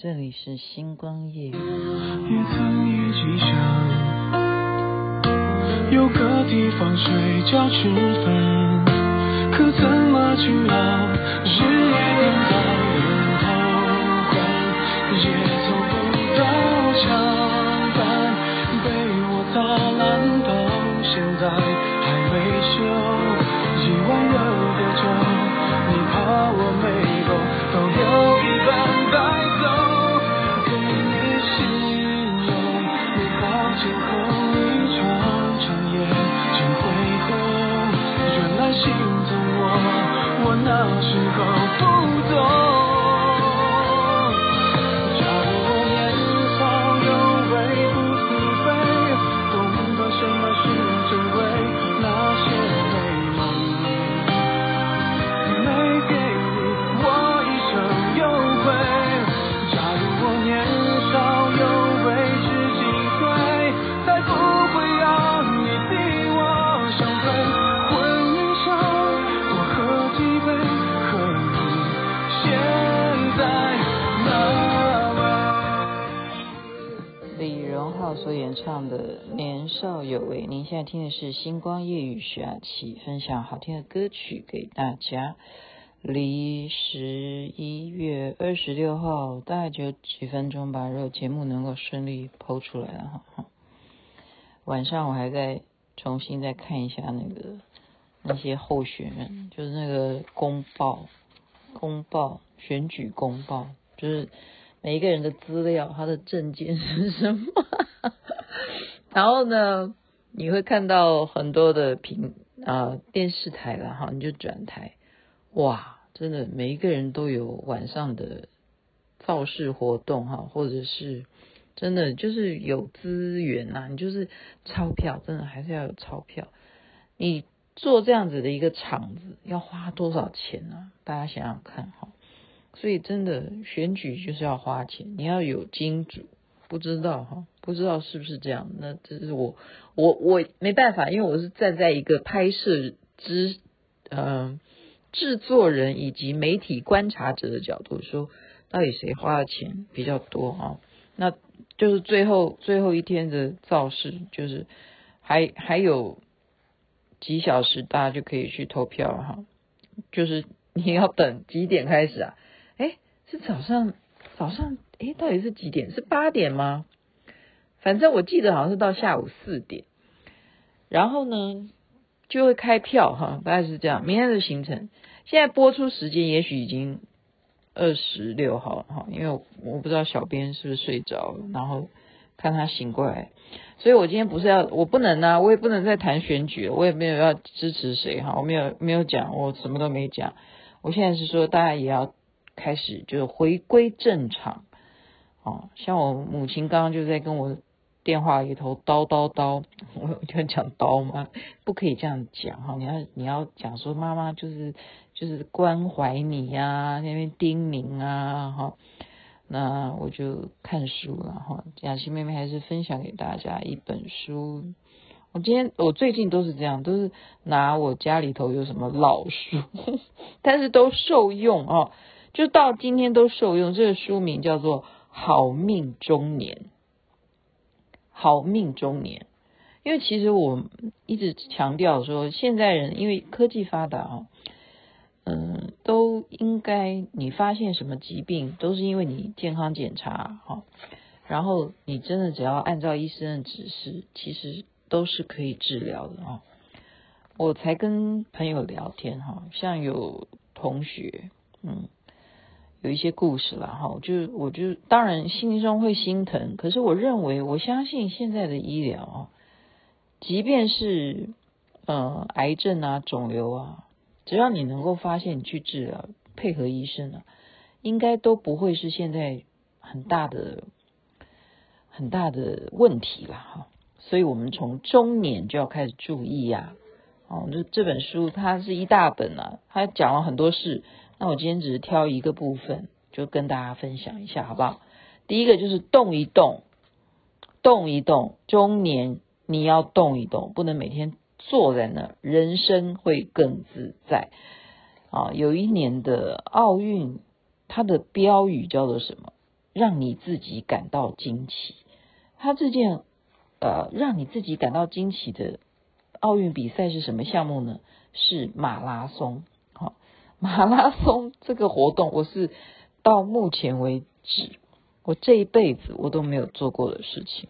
这里是星光夜。也曾一起想，有个地方睡觉吃饭，可怎么去熬，日夜颠倒，唱的年少有为，您现在听的是星光夜雨徐雅琪分享好听的歌曲给大家。离十一月二十六号大概就几分钟吧，如果节目能够顺利抛出来了哈。晚上我还在重新再看一下那个那些候选人，就是那个公报公报选举公报，就是每一个人的资料，他的证件是什么？然后呢，你会看到很多的平啊电视台了哈，你就转台，哇，真的每一个人都有晚上的造势活动哈，或者是真的就是有资源呐，你就是钞票，真的还是要有钞票。你做这样子的一个场子要花多少钱呢？大家想想看哈。所以真的选举就是要花钱，你要有金主。不知道哈，不知道是不是这样？那这是我我我没办法，因为我是站在一个拍摄之嗯、制作人以及媒体观察者的角度说，到底谁花的钱比较多啊？那就是最后最后一天的造势，就是还还有几小时，大家就可以去投票哈。就是你要等几点开始啊？是早上早上。诶，到底是几点？是八点吗？反正我记得好像是到下午四点，然后呢就会开票哈，大概是这样。明天的行程，现在播出时间也许已经二十六号了哈，因为我，不知道小编是不是睡着了，然后看他醒过来，所以我今天不是要，我不能啊，我也不能再谈选举了，我也没有要支持谁哈，我没有没有讲，我什么都没讲。我现在是说，大家也要开始就是回归正常。哦，像我母亲刚刚就在跟我电话里头叨叨叨，我有讲叨吗？不可以这样讲哈，你要你要讲说妈妈就是就是关怀你呀、啊，那边叮咛啊哈。那我就看书了哈，雅琪妹妹还是分享给大家一本书。我今天我最近都是这样，都是拿我家里头有什么老书，但是都受用哦，就到今天都受用。这个书名叫做。好命中年，好命中年，因为其实我一直强调说，现在人因为科技发达啊，嗯，都应该你发现什么疾病，都是因为你健康检查哈，然后你真的只要按照医生的指示，其实都是可以治疗的啊。我才跟朋友聊天哈，像有同学，嗯。有一些故事了哈，就我就当然心中会心疼，可是我认为我相信现在的医疗啊，即便是呃癌症啊、肿瘤啊，只要你能够发现，去治疗，配合医生啊，应该都不会是现在很大的很大的问题了哈。所以我们从中年就要开始注意呀。哦，这这本书它是一大本啊，它讲了很多事。那我今天只是挑一个部分，就跟大家分享一下，好不好？第一个就是动一动，动一动，中年你要动一动，不能每天坐在那，人生会更自在。啊，有一年的奥运，它的标语叫做什么？让你自己感到惊奇。它这件呃让你自己感到惊奇的奥运比赛是什么项目呢？是马拉松。马拉松这个活动，我是到目前为止，我这一辈子我都没有做过的事情。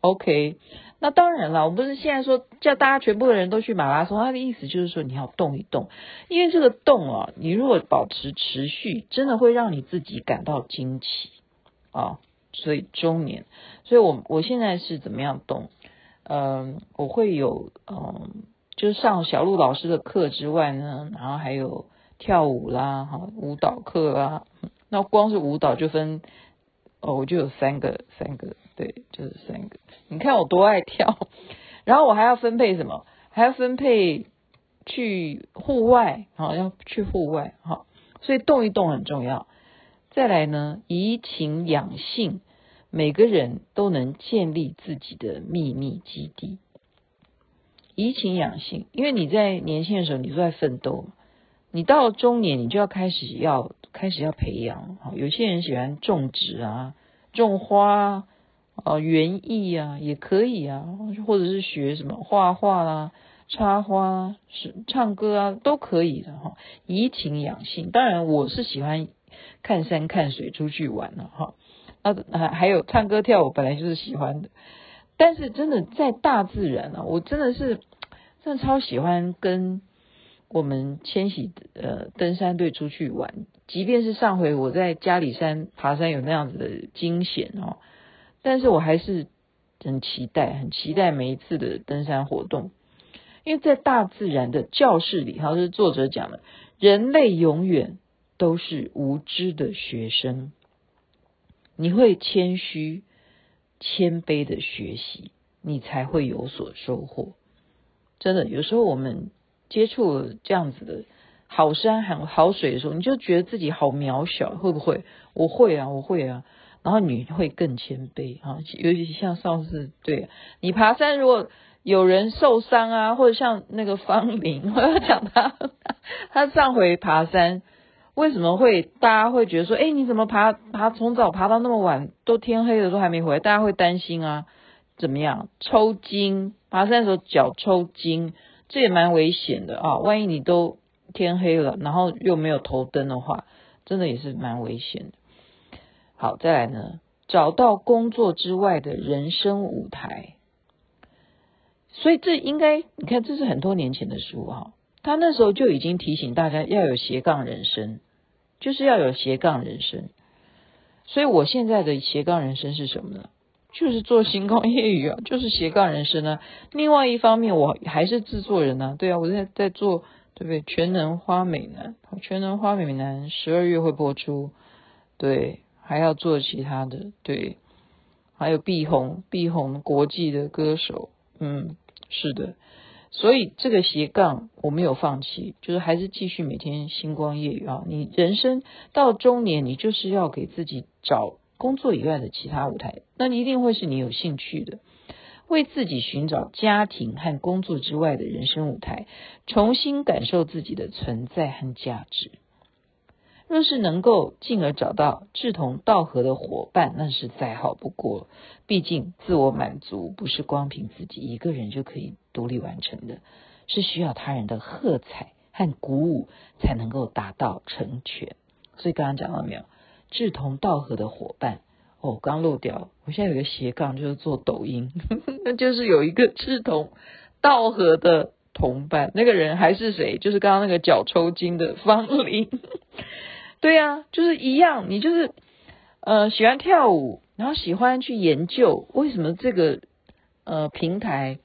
OK，那当然了，我不是现在说叫大家全部的人都去马拉松，他的意思就是说你要动一动，因为这个动啊，你如果保持持续，真的会让你自己感到惊奇啊。所以中年，所以我我现在是怎么样动？嗯，我会有嗯，就是上小鹿老师的课之外呢，然后还有跳舞啦，哈，舞蹈课啦。那光是舞蹈就分哦，我就有三个，三个，对，就是三个。你看我多爱跳，然后我还要分配什么？还要分配去户外，好，要去户外，好，所以动一动很重要。再来呢，怡情养性，每个人都能建立自己的秘密基地。怡情养性，因为你在年轻的时候你都在奋斗嘛，你到中年你就要开始要开始要培养。有些人喜欢种植啊，种花。哦，园艺啊也可以啊，或者是学什么画画啦、插花、是唱歌啊都可以的哈。怡情养性，当然我是喜欢看山看水出去玩了哈。啊，还还有唱歌跳舞，本来就是喜欢的。但是真的在大自然啊，我真的是真的超喜欢跟我们千禧呃登山队出去玩，即便是上回我在嘉里山爬山有那样子的惊险哦。但是我还是很期待，很期待每一次的登山活动，因为在大自然的教室里，好像是作者讲的，人类永远都是无知的学生。你会谦虚、谦卑的学习，你才会有所收获。真的，有时候我们接触了这样子的好山、好好水的时候，你就觉得自己好渺小，会不会？我会啊，我会啊。然后你会更谦卑啊，尤其像上次，对，你爬山，如果有人受伤啊，或者像那个方林，我要讲他，他上回爬山，为什么会大家会觉得说，哎，你怎么爬爬从早爬到那么晚，都天黑了都还没回来，大家会担心啊，怎么样？抽筋，爬山的时候脚抽筋，这也蛮危险的啊，万一你都天黑了，然后又没有头灯的话，真的也是蛮危险的。好，再来呢，找到工作之外的人生舞台。所以这应该，你看，这是很多年前的书哈，他那时候就已经提醒大家要有斜杠人生，就是要有斜杠人生。所以我现在的斜杠人生是什么呢？就是做星光夜雨啊，就是斜杠人生啊。另外一方面，我还是制作人啊，对啊，我在在做，对不对？全能花美男，全能花美男十二月会播出，对。还要做其他的，对，还有碧红，碧红国际的歌手，嗯，是的，所以这个斜杠我没有放弃，就是还是继续每天星光夜雨啊。你人生到中年，你就是要给自己找工作以外的其他舞台，那你一定会是你有兴趣的，为自己寻找家庭和工作之外的人生舞台，重新感受自己的存在和价值。若是能够进而找到志同道合的伙伴，那是再好不过。毕竟自我满足不是光凭自己一个人就可以独立完成的，是需要他人的喝彩和鼓舞才能够达到成全。所以刚刚讲到没有，志同道合的伙伴哦，刚漏掉。我现在有个斜杠，就是做抖音，那就是有一个志同道合的同伴。那个人还是谁？就是刚刚那个脚抽筋的方林。对呀、啊，就是一样，你就是呃喜欢跳舞，然后喜欢去研究为什么这个呃平台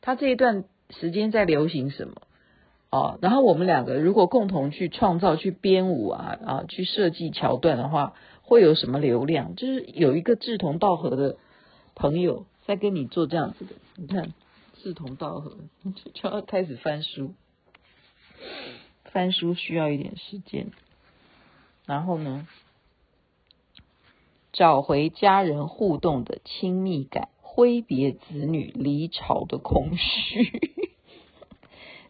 它这一段时间在流行什么哦，然后我们两个如果共同去创造、去编舞啊啊，去设计桥段的话，会有什么流量？就是有一个志同道合的朋友在跟你做这样子的，你看志同道合就要开始翻书，翻书需要一点时间。然后呢，找回家人互动的亲密感，挥别子女离巢的空虚。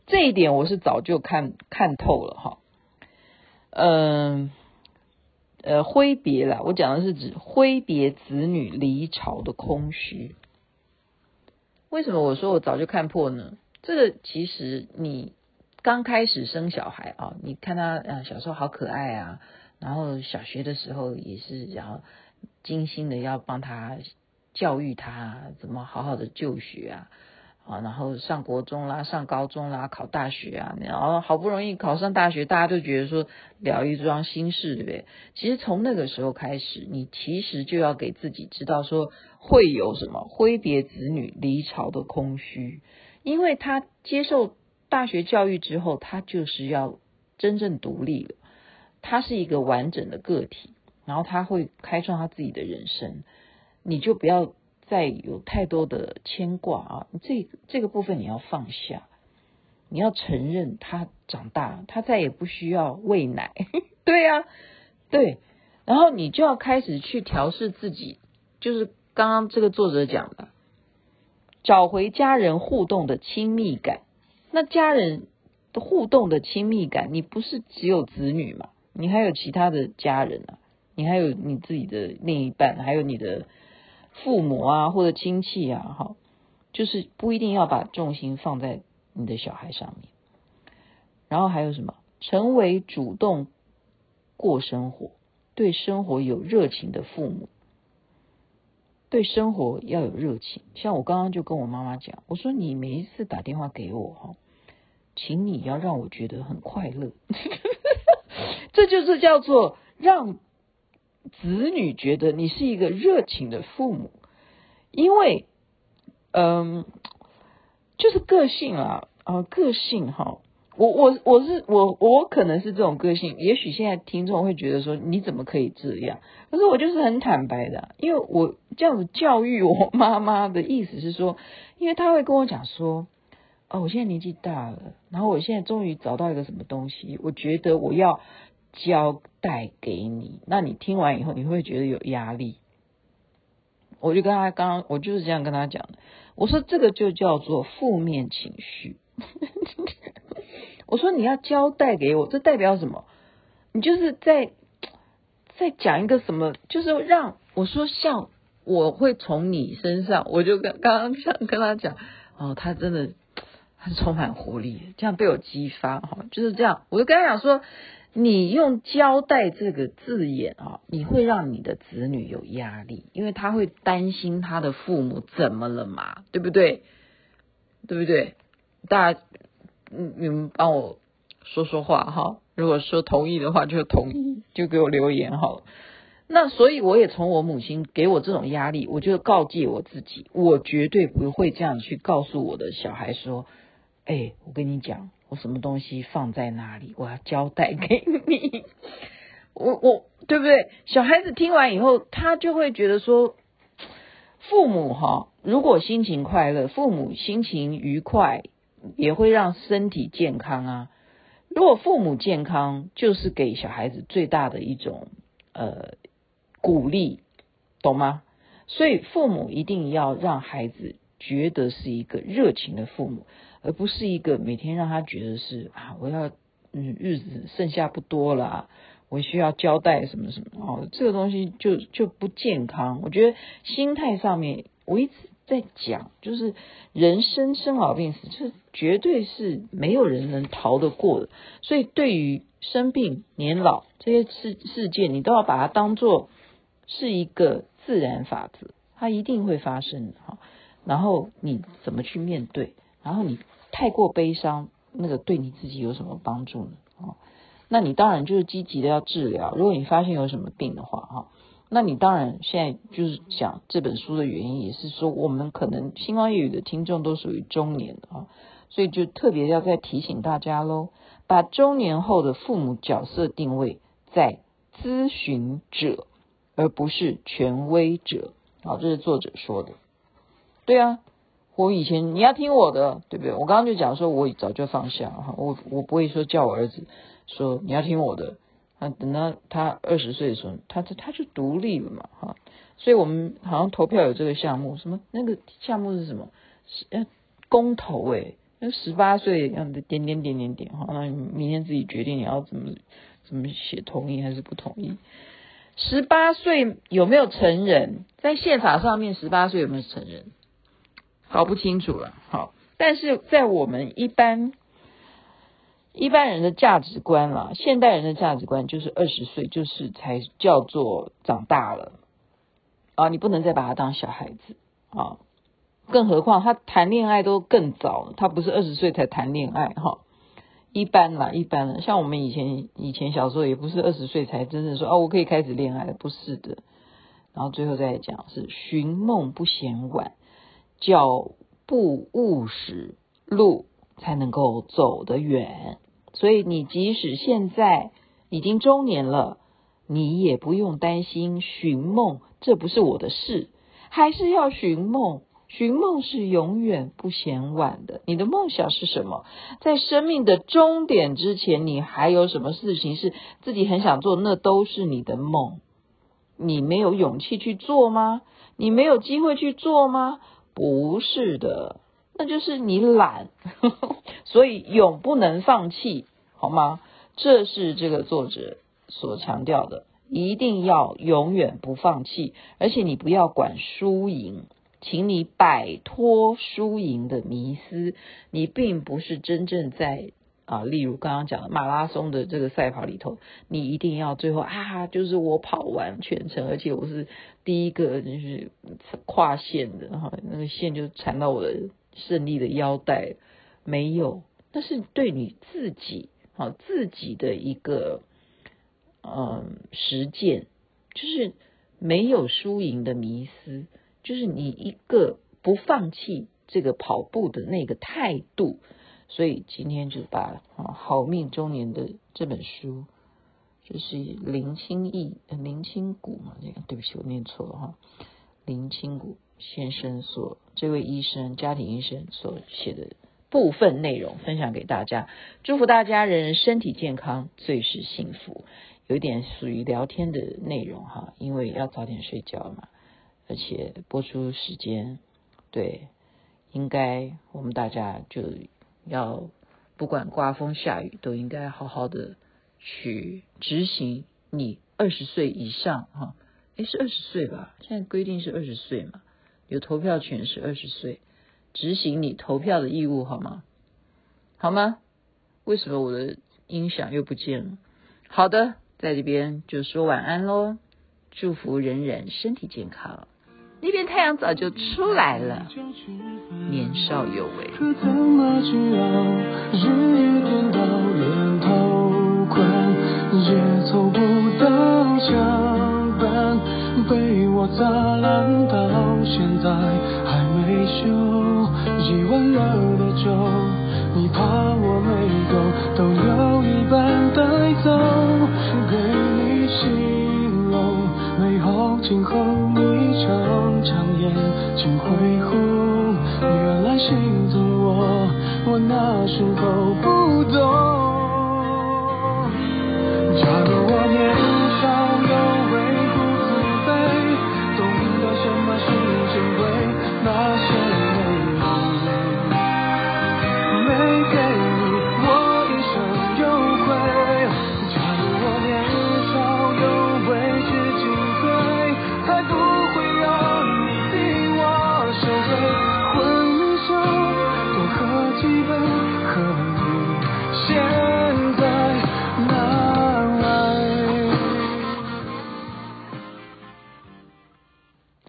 这一点我是早就看看透了哈。嗯，呃挥别啦，我讲的是指挥别子女离巢的空虚。为什么我说我早就看破呢？这个其实你刚开始生小孩啊，你看他啊小时候好可爱啊，然后小学的时候也是，然后精心的要帮他教育他怎么好好的就学啊。啊，然后上国中啦，上高中啦，考大学啊，然后好不容易考上大学，大家都觉得说了一桩心事，对不对？其实从那个时候开始，你其实就要给自己知道说会有什么挥别子女离巢的空虚，因为他接受大学教育之后，他就是要真正独立了，他是一个完整的个体，然后他会开创他自己的人生，你就不要。再有太多的牵挂啊，这这个部分你要放下，你要承认他长大，他再也不需要喂奶，对呀、对，然后你就要开始去调试自己，就是刚刚这个作者讲的，找回家人互动的亲密感。那家人的互动的亲密感，你不是只有子女嘛？你还有其他的家人啊，你还有你自己的另一半，还有你的。父母啊，或者亲戚啊，哈，就是不一定要把重心放在你的小孩上面。然后还有什么？成为主动过生活、对生活有热情的父母。对生活要有热情。像我刚刚就跟我妈妈讲，我说你每一次打电话给我，哈，请你要让我觉得很快乐。这就是叫做让。子女觉得你是一个热情的父母，因为，嗯，就是个性啊，啊，个性哈，我我我是我我可能是这种个性，也许现在听众会觉得说你怎么可以这样？可是我就是很坦白的，因为我这样子教育我妈妈的意思是说，因为她会跟我讲说，哦，我现在年纪大了，然后我现在终于找到一个什么东西，我觉得我要。交代给你，那你听完以后，你会觉得有压力。我就跟他刚刚，我就是这样跟他讲的。我说这个就叫做负面情绪。我说你要交代给我，这代表什么？你就是在在讲一个什么？就是让我说像我会从你身上，我就跟刚刚想跟他讲，哦，他真的很充满活力，这样被我激发哈，就是这样。我就跟他讲说。你用交代这个字眼啊，你会让你的子女有压力，因为他会担心他的父母怎么了嘛，对不对？对不对？大家，嗯，你们帮我说说话哈。如果说同意的话，就同意，就给我留言好了。那所以我也从我母亲给我这种压力，我就告诫我自己，我绝对不会这样去告诉我的小孩说，哎，我跟你讲。我什么东西放在哪里？我要交代给你。我我对不对？小孩子听完以后，他就会觉得说，父母哈，如果心情快乐，父母心情愉快，也会让身体健康啊。如果父母健康，就是给小孩子最大的一种呃鼓励，懂吗？所以父母一定要让孩子觉得是一个热情的父母。而不是一个每天让他觉得是啊，我要嗯，日子剩下不多了，我需要交代什么什么哦，这个东西就就不健康。我觉得心态上面，我一直在讲，就是人生生老病死，这绝对是没有人能逃得过的。所以对于生病、年老这些事事件，你都要把它当做是一个自然法则，它一定会发生的哈。然后你怎么去面对？然后你。太过悲伤，那个对你自己有什么帮助呢？哦，那你当然就是积极的要治疗。如果你发现有什么病的话，哈，那你当然现在就是讲这本书的原因，也是说我们可能星光夜语的听众都属于中年啊，所以就特别要再提醒大家喽，把中年后的父母角色定位在咨询者，而不是权威者。好，这是作者说的。对啊。我以前你要听我的，对不对？我刚刚就讲说，我早就放下哈，我我不会说叫我儿子说你要听我的，啊，等到他二十岁的时候，他他他就独立了嘛，哈。所以我们好像投票有这个项目，什么那个项目是什么？是呃公投诶，那十八岁要点点点点点哈，那你明天自己决定你要怎么怎么写同意还是不同意。十八岁有没有成人？在宪法上面，十八岁有没有成人？搞不清楚了。好，但是在我们一般一般人的价值观啦，现代人的价值观就是二十岁就是才叫做长大了啊！你不能再把他当小孩子啊！更何况他谈恋爱都更早，他不是二十岁才谈恋爱哈。一般啦，一般啦，像我们以前以前小时候也不是二十岁才真正说哦，我可以开始恋爱了，不是的。然后最后再讲是寻梦不嫌晚，脚步务实，路才能够走得远。所以你即使现在已经中年了，你也不用担心寻梦，这不是我的事，还是要寻梦。寻梦是永远不嫌晚的。你的梦想是什么？在生命的终点之前，你还有什么事情是自己很想做？那都是你的梦。你没有勇气去做吗？你没有机会去做吗？不是的，那就是你懒。所以永不能放弃，好吗？这是这个作者所强调的，一定要永远不放弃，而且你不要管输赢。请你摆脱输赢的迷思，你并不是真正在啊，例如刚刚讲的马拉松的这个赛跑里头，你一定要最后啊，就是我跑完全程，而且我是第一个就是跨线的哈，那个线就缠到我的胜利的腰带，没有，那是对你自己啊自己的一个嗯实践，就是没有输赢的迷思。就是你一个不放弃这个跑步的那个态度，所以今天就把《好命中年》的这本书，就是林清义、林清谷嘛，那个对不起，我念错了哈，林清谷先生所这位医生、家庭医生所写的部分内容分享给大家，祝福大家人人身体健康，最是幸福。有一点属于聊天的内容哈，因为要早点睡觉嘛。而且播出时间，对，应该我们大家就要不管刮风下雨，都应该好好的去执行你二十岁以上哈，诶，是二十岁吧？现在规定是二十岁嘛，有投票权是二十岁，执行你投票的义务好吗？好吗？为什么我的音响又不见了？好的，在这边就说晚安喽，祝福人人身体健康。那边太阳早就出来了，年少有为。可怎么去熬？日夜颠倒，凑不到墙板，被我砸烂到现在还没修。一碗热的粥，你怕我没够，都有一半带走，给你形容美好今后。请恢弘，原来心疼我，我那时候不懂。